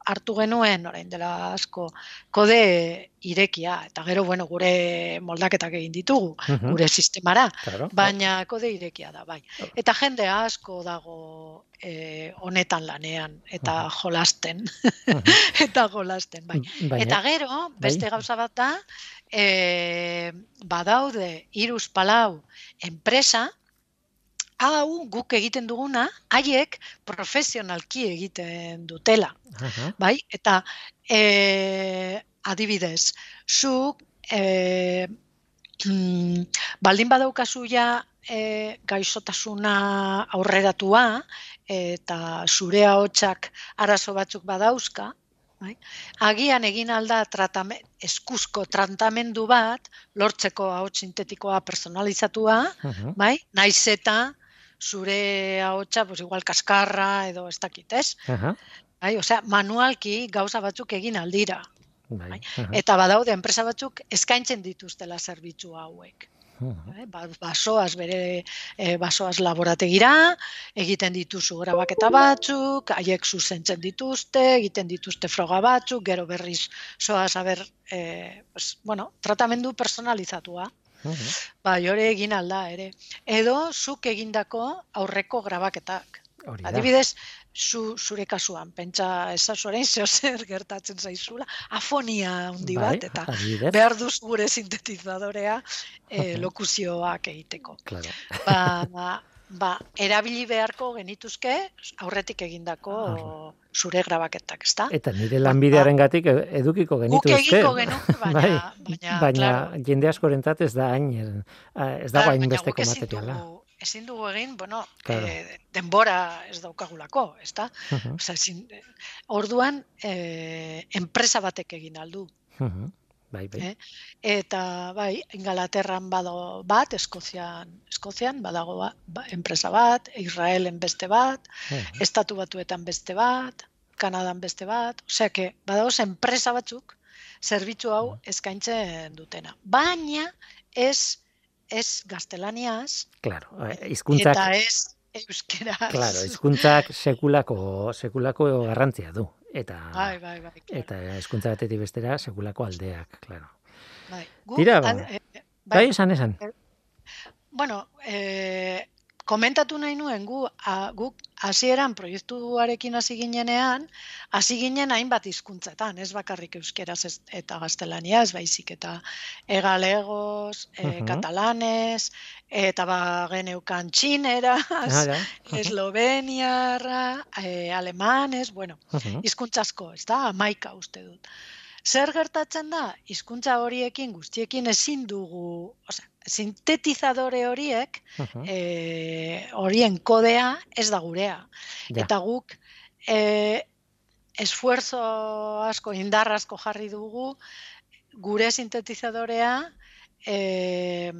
hartu genuen, orain dela asko, kode irekia, eta gero, bueno, gure moldaketak egin ditugu, Mhm. gure sistemara, Claro. baina kode irekia da, bai. Eta jende asko dago e, honetan lanean, eta jolasten, Mhm. eta jolasten, bai. Baina, Eta gero, beste bai. gauza bat da, e, badaude iruz palau enpresa, hau guk egiten duguna, haiek profesionalki egiten dutela, aha, bai? Eta e, adibidez, zuk e, mm, baldin badaukazu ja e, gaixotasuna aurreratua eta zure ahotsak arazo batzuk badauzka, bai? Agian egin alda tratame, eskuzko tratamendu bat lortzeko ahots sintetikoa personalizatua, mhm. bai? Naiz eta zure ahotsa pues igual kaskarra edo ez dakit, ez? Aha, Bai, osea, manualki gauza batzuk egin aldira. bai. Bai. aha, Eta badaude enpresa batzuk eskaintzen dituztela zerbitzu hauek. mhm. Eh, ba- Basoaz bere e, basoaz laborategira, egiten dituzu grabaketa batzuk, haiek zuzentzen dituzte, egiten dituzte froga batzuk, gero berriz soaz aber, e, pues, bueno, tratamendu personalizatua. Mhm. Bai, hori egin alda ere. Edo zuk egindako aurreko grabaketak. Hori da. Adibidez, zu, zure kasuan, pentsa ezazu orain zeo zer gertatzen zaizula, afonia handi Bai, bat, eta adibidez. behar duz gure sintetizadorea e, Mhm. lokuzioak egiteko. Claro. Ba, ba, ba, erabili beharko genituzke aurretik egindako Aha. zure grabaketak, ezta? Eta nire lanbidearen gatik edukiko Guk genituzke. egingo genuke, baina, Bai, baina, baina claro, jende askorentzat ez da hain, ez dago Claro, hain besteko guk ezin materiala. dugu- Ezin dugu egin, bueno, Claro. eh, denbora ez daukagulako, ezta? Osea, ezin, eh, orduan, eh, enpresa batek egin aldu. mhm. Bai, bai. Eh? Eta bai, Ingalaterran badago bat, Eskozian, Eskozian badago ba, ba, enpresa bat, Israelen beste bat, Mhm. Estatu Batuetan beste bat, Kanadan beste bat, osea que badago enpresa batzuk zerbitzu hau eskaintzen dutena. Baina ez ez gaztelaniaz Claro, eh, hizkuntzak, eta ez euskeraz. claro, hizkuntzak sekulako sekulako garrantzia du eta Bai, bai, bai. claro. eta hizkuntza batetik bestera sekulako aldeak, claro. bai. Guk, Tira, ba. eh, Bai, esan esan. Bueno, eh, komentatu nahi nuen gu, a, guk hasieran proiektuarekin hasi ginenean, hasi ginen hainbat hizkuntzetan, ez bakarrik euskeraz ez, eta gaztelania, baizik eta egalegos, e, Mhm. katalanez, eta ba geneukan txineraz, Ah, ja. Esloveniarra, e, alemanes, bueno, Mhm. hizkuntza asko, ez da, amaika uste dut. Zer gertatzen da, hizkuntza horiekin guztiekin ezin dugu, osea, sintetizadore horiek, Mhm. e, horien kodea ez da gurea. Ja. Eta guk e, esfuerzo asko, indar asko jarri dugu, gure sintetizadorea e,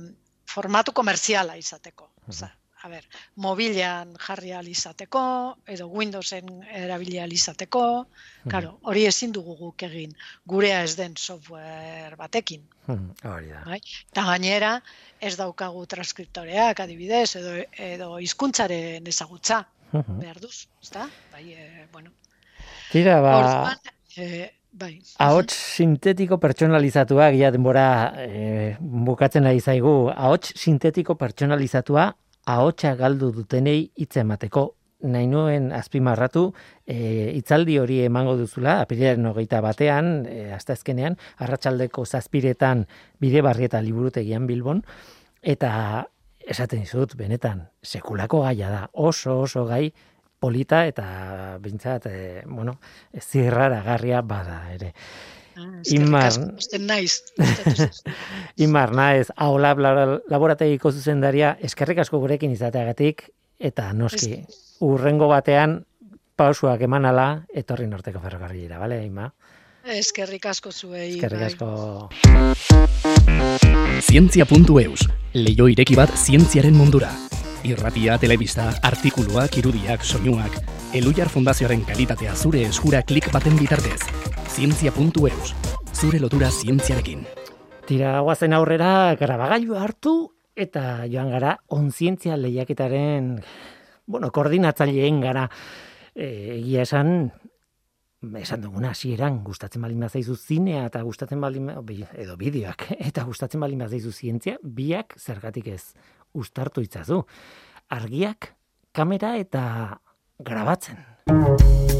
formatu komerziala izateko. Osea, a ber, mobilean jarri ahal izateko, edo Windowsen erabili ahal izateko, Claro, hori ezin dugu guk egin, gurea ez den software batekin. Mhm. Hori da. Bai? Eta gainera, ez daukagu transkriptoreak adibidez, edo, edo hizkuntzaren ezagutza Mhm. behar duz, ezta? Bai, e, bueno. Tira, ba, Orduan, e, bai. ahots sintetiko pertsonalizatua, gila denbora e, bukatzen ari zaigu, ahots sintetiko pertsonalizatua, ahotsa galdu dutenei hitz emateko. Nahi nuen azpimarratu e, hitzaldi hori emango duzula, apirilaren hogeita batean, e, hasta ezkenean, arratsaldeko zazpiretan bide barrieta liburutegian Bilbon, eta esaten dizut, benetan, sekulako gaia da, oso oso gai polita eta bintzat, e, bueno, zirraragarria bada ere. Ah, Imar- asko, pozten naiz. Imar naez, aula laborategiko zuzendaria, eskerrik asko gurekin izateagatik, eta noski, urrengo batean, pausuak emanala, etorri norteko ferrokarrilera, bale, Ima? Eskerrik asko zuei. Eskerrik bai. asko. Zientzia.eus, leio ireki bat zientziaren mundura. Irratia, telebista, artikuluak, irudiak, soinuak, Elujar Fundazioaren kalitatea zure eskura klik baten bitartez. Zientzia.eus, zure lotura zientziarekin. Tira guazen aurrera grabagailu hartu eta joan gara onzientzia lehiaketaren bueno, koordinatzaileen gara e, egia esan esan duguna hasieran gustatzen baldin bazaizu zinea eta gustatzen baldin ba- edo bideoak eta gustatzen baldin bazaizu zientzia biak zergatik ez uztartu itzazu argiak kamera eta grabatzen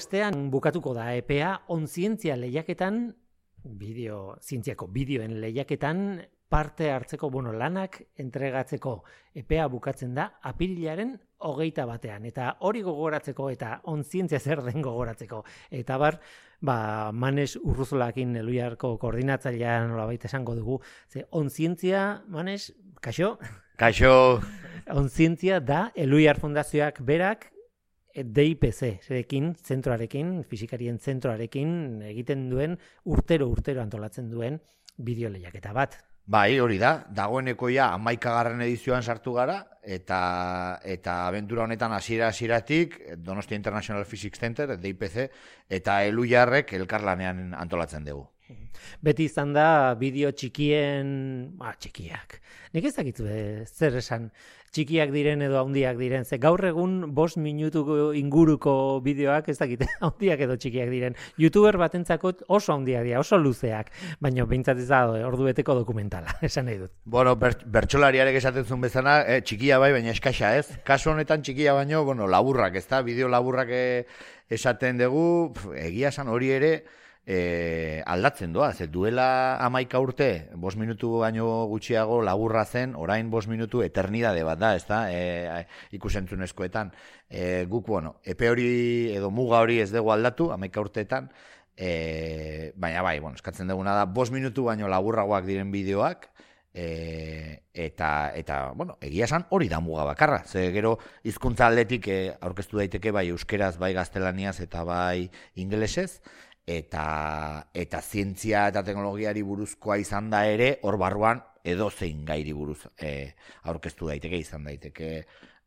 astean bukatuko da EPA onzientzia lehiaketan, bideo, zientziako bideoen lehiaketan parte hartzeko, bueno, lanak entregatzeko EPA bukatzen da apirilaren hogeita batean. Eta hori gogoratzeko eta onzientzia zer den gogoratzeko. Eta bar, ba, Manes Urruzolakin eluiarko koordinatzailea nolabait esango dugu. Ze onzientzia, Manes, kaixo? Kaixo, Onzientzia da Eluiar Fundazioak berak DIPC, zerekin, zentroarekin, fizikarien zentroarekin egiten duen urtero urtero antolatzen duen bideo lehiaketa bat. bai, hori da, dagoeneko ja amaikagarren edizioan sartu gara, eta eta abentura honetan hasiera hasieratik Donostia International Physics Center, DIPC, eta Elujarrek elkarlanean antolatzen dugu. Beti izan da bideo txikien, ba, txikiak. Nik ez dakit eh, zer esan txikiak diren edo handiak diren. Ze gaur egun bost minutuko inguruko bideoak ez dakit handiak edo txikiak diren. YouTuber batentzako oso handiak dira, oso luzeak. Baina behintzat ez da ordu beteko dokumentala, esan nahi dut. Bueno, ber, bertsolariarek esaten zuen bezala, eh, txikia bai, baina eskaxa ez. Kasu honetan txikia baino, bueno, laburrak, ez da, bideo laburrak eh, esaten dugu, egia esan hori ere, e, aldatzen doa, ze duela amaika urte, bos minutu baino gutxiago laburra zen, orain bos minutu eternidade bat da, ez da, e, ikusentzunezkoetan. E, guk, bueno, epe hori edo muga hori ez dugu aldatu, amaika urteetan, e, baina bai, bueno, eskatzen duguna da, bos minutu baino laburragoak diren bideoak, e, eta, eta, bueno, egia esan hori da muga bakarra. Ze gero hizkuntza aldetik e, aurkeztu daiteke bai euskeraz, bai gaztelaniaz eta bai ingelesez, eta, eta zientzia eta teknologiari buruzkoa izan da ere, hor barruan edo zein gairi buruz e, aurkeztu daiteke izan daiteke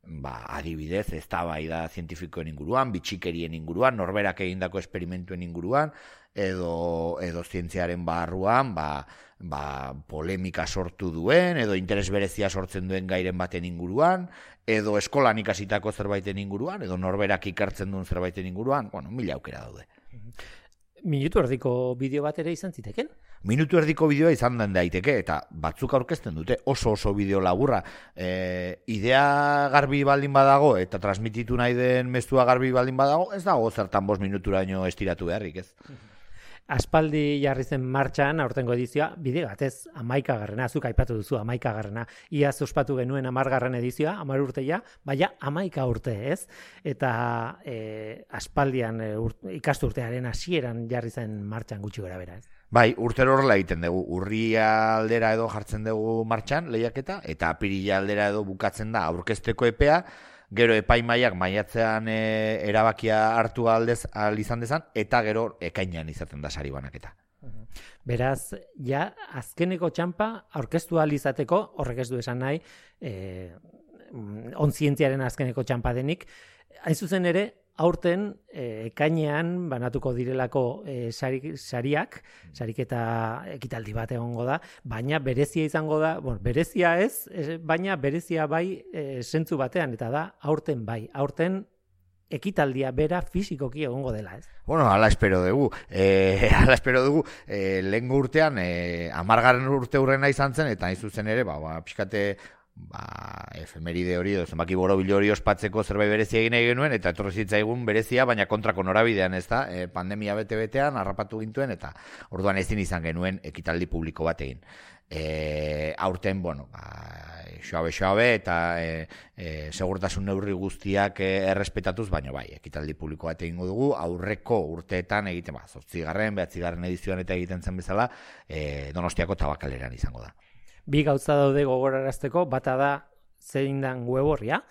ba, adibidez, ez da zientifikoen inguruan, bitxikerien inguruan, norberak egindako esperimentuen inguruan, edo, edo zientziaren barruan, ba, ba, polemika sortu duen, edo interes berezia sortzen duen gairen baten inguruan, edo eskolan ikasitako zerbaiten inguruan, edo norberak ikartzen duen zerbaiten inguruan, bueno, mila aukera daude. Minutu erdiko bideo bat ere izan ziteken? Minutu erdiko bideoa izan den daiteke, eta batzuk aurkezten dute oso oso bideo laburra. E, idea garbi baldin badago, eta transmititu nahi den mestua garbi baldin badago, ez dago zertan bos minuturaino estiratu beharrik, ez? Aspaldi jarri zen martxan aurtengo edizioa, bide batez amaika garrena, azuk aipatu duzu amaika garrena, ia ospatu genuen amargarren edizioa, amar urteia, baina amaika urte ez, eta e, aspaldian e, ikasturtearen hasieran jarri zen martxan gutxi gara bera ez. Bai, urtero horrela egiten dugu, urria aldera edo jartzen dugu martxan lehiaketa, eta apirila aldera edo bukatzen da aurkezteko epea, gero epaimaiak maiatzean e, erabakia hartu aldez al izan dezan eta gero ekainean izaten da sari banaketa. Beraz, ja azkeneko txampa aurkeztu al izateko horrek ez du esan nahi, eh onzientziaren azkeneko txampa denik, hain zuzen ere aurten e, ekainean banatuko direlako e, sariak, sariketa ekitaldi bat egongo da, baina berezia izango da, bueno, berezia ez, baina berezia bai e, sentzu batean, eta da aurten bai, aurten ekitaldia bera fisikoki egongo dela, ez? Bueno, ala espero dugu. Eh, ala espero dugu, eh, lehen urtean, eh, amargarren urte hurrena izan zen, eta izu zen ere, ba, ba, pixkate ba, efemeride hori, edo zenbaki borobil hori ospatzeko zerbait berezia egin egin genuen, eta etorri zitzaigun berezia, baina kontrako norabidean ez da, e, pandemia bete-betean, harrapatu gintuen, eta orduan ezin izan genuen ekitaldi publiko bat egin. E, aurten, bueno, ba, xoabe-xoabe, eta e, e, segurtasun neurri guztiak e, errespetatuz, baina bai, ekitaldi publiko bat egingo dugu, aurreko urteetan egiten, ba, zortzigarren, behatzigarren edizioan eta egiten zen bezala, e, donostiako tabakaleran izango da bi gauza daude gogorarazteko, bata da zein dan web horria,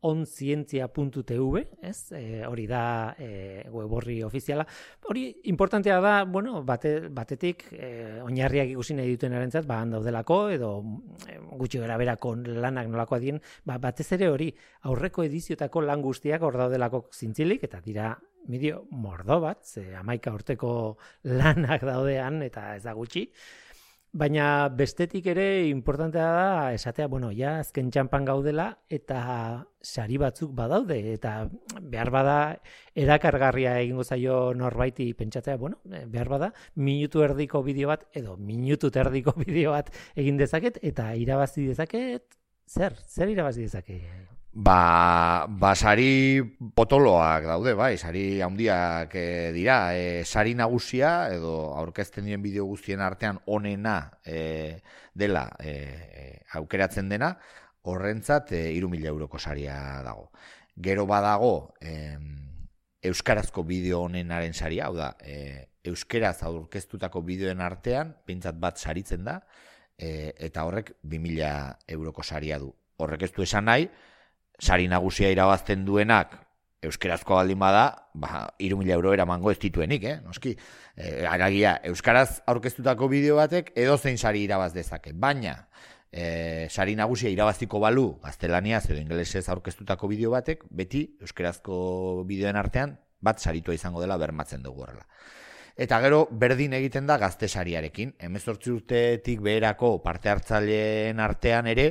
onzientzia.tv, ez? E, hori da e, web horri ofiziala. Hori importantea da, bueno, bate, batetik e, oinarriak ikusi nahi duten erantzat, ba, daudelako, edo e, gutxi gara berako lanak nolako adien, ba, batez ere hori, aurreko ediziotako lan guztiak hor daudelako zintzilik, eta dira medio mordo bat, ze amaika urteko lanak daudean, eta ez da gutxi, Baina bestetik ere importantea da esatea, bueno, ja azken txampan gaudela eta sari batzuk badaude eta behar bada erakargarria egingo zaio norbaiti pentsatzea, bueno, eh, behar bada minutu erdiko bideo bat edo minutu erdiko bideo bat egin dezaket eta irabazi dezaket, zer, zer irabazi dezaket? Ba, ba sari potoloak daude, bai, sari handiak e, dira. E, sari nagusia, edo aurkezten diren bideo guztien artean onena e, dela e, aukeratzen dena, horrentzat e, irumila euroko saria dago. Gero badago, e, euskarazko bideo honenaren saria, hau da, e, euskaraz aurkeztutako bideoen artean, pintzat bat saritzen da, e, eta horrek 2000 euroko saria du. Horrek ez du esan nahi, sari nagusia irabazten duenak euskerazko baldin bada, ba, irumila euro eramango ez dituenik, eh? Noski, e, aragia, euskaraz aurkeztutako bideo batek edo zein sari irabaz dezake, baina e, sari nagusia irabaztiko balu gaztelaniaz edo ingelesez aurkeztutako bideo batek, beti euskerazko bideoen artean bat saritua izango dela bermatzen dugu horrela. Eta gero, berdin egiten da gazte sariarekin. Hemezortzi urtetik beherako parte hartzaileen artean ere,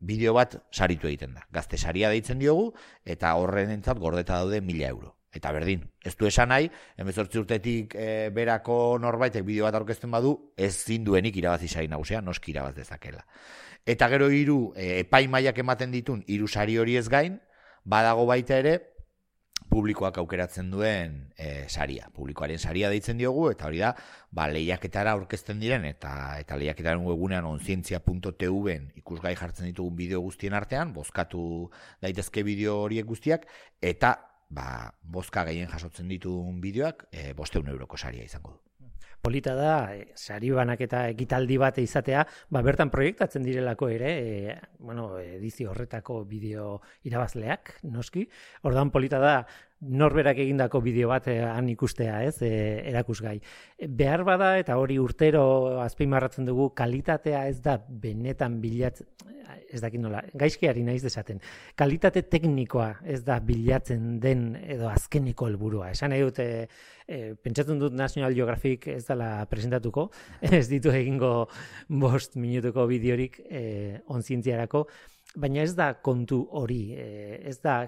bideo bat saritu egiten da. Gazte saria deitzen diogu, eta horren entzat gordeta daude mila euro. Eta berdin, ez du esan nahi, emezortzi urtetik e, berako norbaitek bideo bat aurkezten badu, ez zinduenik irabazi sari nagusia, noski irabaz dezakela. Eta gero hiru e, epaimaiak ematen ditun hiru sari hori ez gain, badago baita ere, publikoak aukeratzen duen e, saria. Publikoaren saria deitzen diogu, eta hori da, ba, lehiaketara aurkezten diren, eta eta lehiaketaren webunean onzientzia.tv-en ikusgai jartzen ditugun bideo guztien artean, bozkatu daitezke bideo horiek guztiak, eta ba, bozka gehien jasotzen dituen bideoak, e, bosteun euroko saria izango du polita da, e, sari banak eta ekitaldi bat izatea, ba, bertan proiektatzen direlako ere, e, bueno, edizio horretako bideo irabazleak, noski. Ordan polita da, norberak egindako bideo bat eh, han ikustea, ez, e, erakusgai. Behar bada eta hori urtero azpimarratzen dugu kalitatea ez da benetan bilatzen ez dakit nola, gaizkiari naiz desaten. Kalitate teknikoa ez da bilatzen den edo azkeniko helburua. Esan nahi dute e, pentsatzen dut National Geographic ez dela presentatuko, ez ditu egingo bost minutuko bideorik e, onzientziarako, baina ez da kontu hori, ez da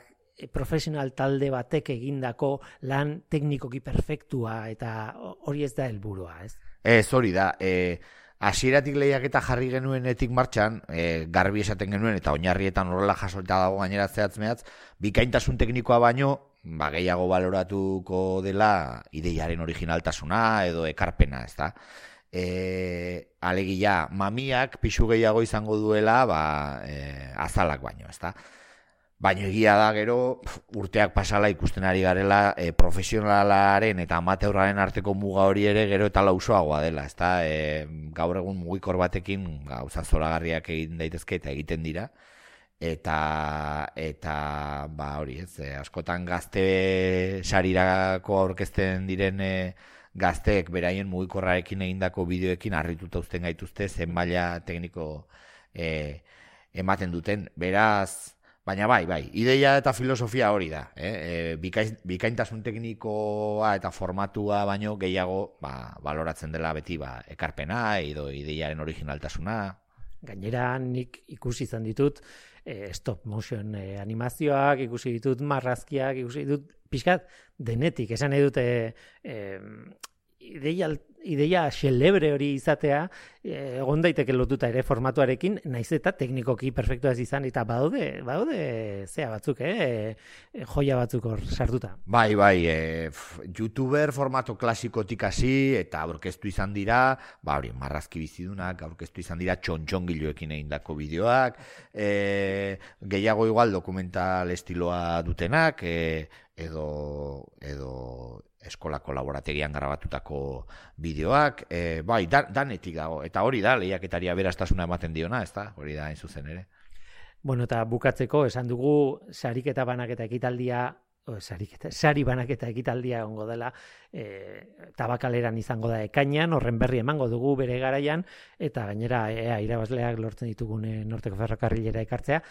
profesional talde batek egindako lan teknikoki perfektua eta hori ez da helburua, ez? Ez, hori da. E, Asieratik lehiak eta jarri genuen etik martxan, e, garbi esaten genuen eta oinarrietan horrela jasolta dago gainera zehatz mehatz, bikaintasun teknikoa baino, ba, gehiago baloratuko dela ideiaren originaltasuna edo ekarpena, ez da? E, alegia, mamiak pixu gehiago izango duela ba, e, azalak baino, ez da? Baina egia da gero urteak pasala ikusten ari garela e, profesionalaren eta amateurraren arteko muga hori ere gero eta lausoagoa dela. Ezta e, gaur egun mugikor batekin gauza zoragarriak egin daitezke eta egiten dira. Eta, eta ba hori ez, e, askotan gazte sarirako aurkezten diren e, gazteek beraien mugikorrarekin egindako bideoekin harrituta uzten gaituzte zen maila tekniko e, ematen duten. Beraz, Baina bai, bai, ideia eta filosofia hori da. Eh? E, bikaintasun teknikoa eta formatua baino gehiago ba, baloratzen dela beti ba, ekarpena edo ideiaren originaltasuna. Gainera nik ikusi izan ditut e, stop motion e, animazioak, ikusi ditut marrazkiak, ikusi ditut pixkat denetik. Esan edute e, ideia ideia xelebre hori izatea eh, egon daiteke lotuta ere formatuarekin naiz eta teknikoki perfektua ez izan eta badaude badaude zea batzuk eh, eh joia batzuk hor sartuta. Bai bai e, youtuber formato klasikotik hasi eta aurkeztu izan dira ba hori marrazki bizidunak aurkeztu izan dira txontxongiloekin egindako bideoak e, gehiago igual dokumental estiloa dutenak e, edo edo eskolako laborategian grabatutako bideoak, e, bai, danetik dago, eta hori da, lehiaketaria beraztasuna ematen diona, ez da, hori da, zuzen ere. Bueno, eta bukatzeko, esan dugu, sariketa banaketa ekitaldia, o, sariketa, sari banaketa ekitaldia ongo dela, e, tabakaleran izango da ekainan, horren berri emango dugu bere garaian, eta gainera, ea, irabazleak lortzen ditugune norteko ferrokarrilera ekartzea,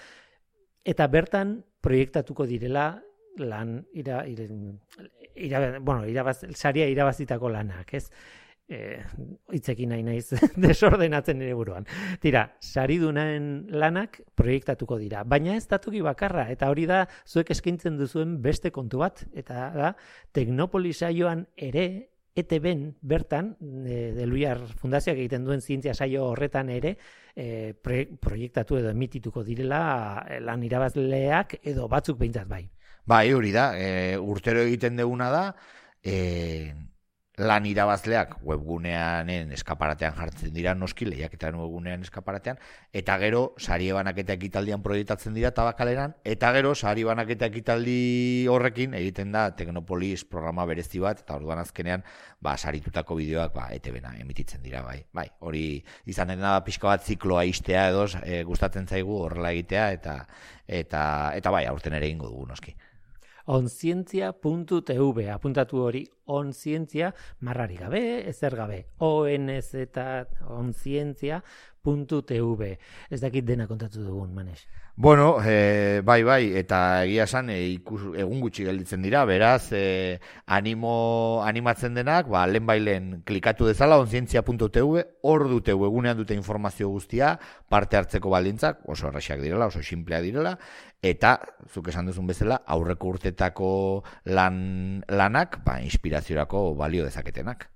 eta bertan proiektatuko direla lan ira, ira, ira, bueno, irabaz, saria irabazitako lanak, ez? Eh, hitzekin nahi naiz desordenatzen nire buruan. Tira, saridunaen lanak proiektatuko dira, baina ez datuki bakarra, eta hori da zuek eskintzen duzuen beste kontu bat, eta da, teknopolisaioan ere, ETB-en bertan, e, Deluiar Fundazioak egiten duen zientzia saio horretan ere, e, proiektatu edo emitituko direla e, lan irabazleak edo batzuk behintzat bai. Bai, hori da, e, urtero egiten deguna da, e, lan irabazleak webguneanen eskaparatean jartzen dira noski lehiaketan webgunean eskaparatean eta gero sari banaketa ekitaldian proiektatzen dira tabakaleran eta gero sari banaketa ekitaldi horrekin egiten da Teknopolis programa berezi bat eta orduan azkenean ba saritutako bideoak ba ETBna emititzen dira bai. Bai hori izan da pixka bat zikloa istea edo e, gustatzen zaigu horrela egitea eta eta eta bai aurten ere eingo dugu noski onzientzia.tv apuntatu hori onzientzia marrari gabe, ezer gabe, ONZ onzientzia.tv ez dakit dena kontatu dugun, manes. Bueno, e, bai, bai, eta egia esan e, egun gutxi gelditzen dira, beraz, e, animo, animatzen denak, ba, lehen bailen klikatu dezala, onzientzia.tv, hor dute egunean dute informazio guztia, parte hartzeko baldintzak, oso erraxak direla, oso simplea direla, eta, zuk esan duzun bezala, aurreko urtetako lan, lanak, ba, inspiraziorako balio dezaketenak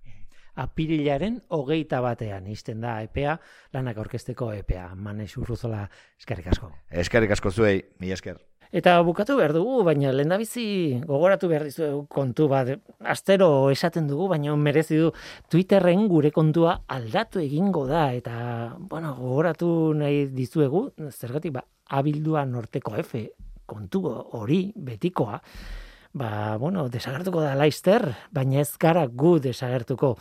apirilaren hogeita batean izten da epea, lanak orkesteko epea. Manes urruzola, eskerrik asko. Eskerrik asko zuei, mi esker. Eta bukatu behar dugu, baina lehendabizi gogoratu behar dizu kontu bat. Astero esaten dugu, baina merezi du Twitterren gure kontua aldatu egingo da. Eta, bueno, gogoratu nahi dizuegu, zergatik, ba, abildua norteko F, kontu hori, betikoa, ba, bueno, desagertuko da laister, baina ez gara gu desagertuko.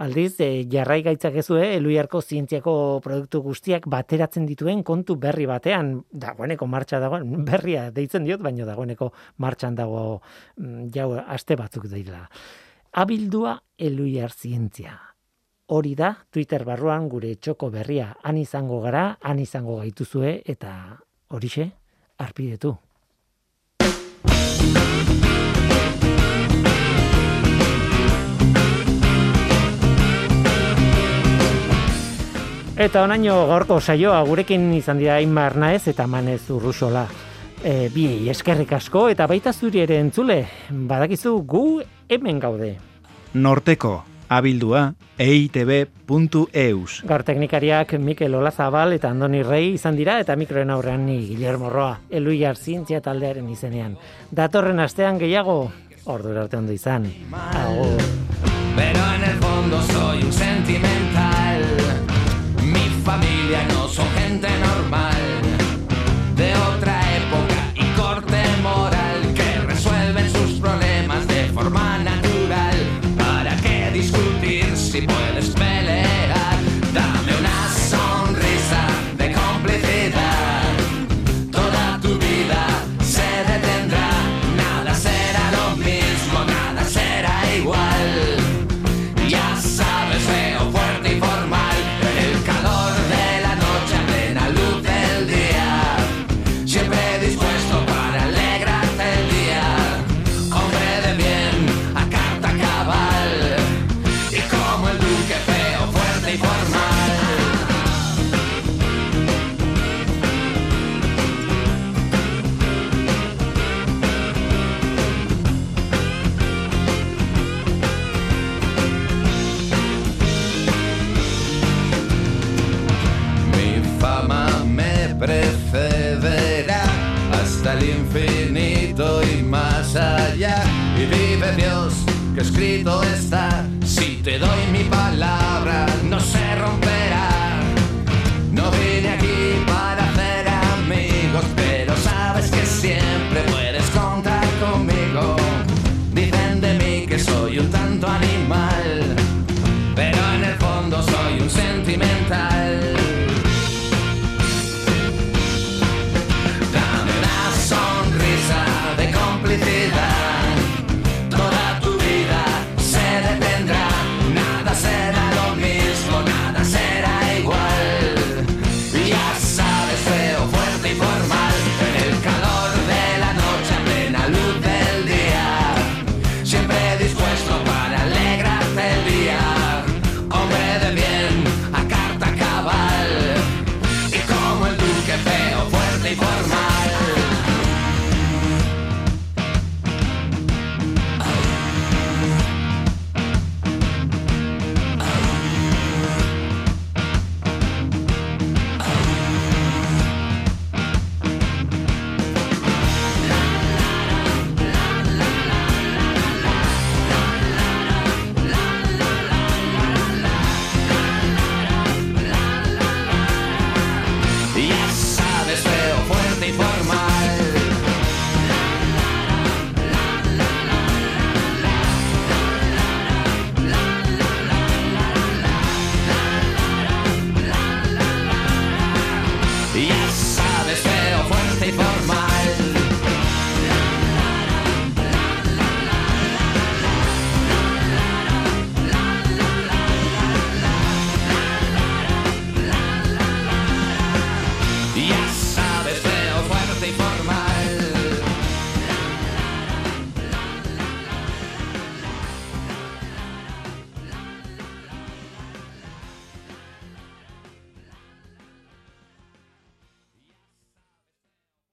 Aldiz, e, jarrai gaitzak ezue, eluiarko zientziako produktu guztiak bateratzen dituen kontu berri batean, dagoeneko martxa dagoen, berria deitzen diot, baina dagoeneko martxan dago mm, jau aste batzuk dira. Abildua eluiar zientzia. Hori da, Twitter barruan gure txoko berria, han izango gara, han izango gaituzue, eta horixe, arpidetu. Eta onaino gaurko saioa gurekin izan dira Aimar Naez eta Manez Urrusola. E, bi eskerrik asko eta baita zuri ere entzule, badakizu gu hemen gaude. Norteko, abildua, eitb.eus. Gaur teknikariak Mikel Olazabal eta Andoni Rei izan dira eta mikroen aurrean ni Guillermo Roa, elui zientzia taldearen izenean. Datorren astean gehiago, ordu arte ondo izan. Agur.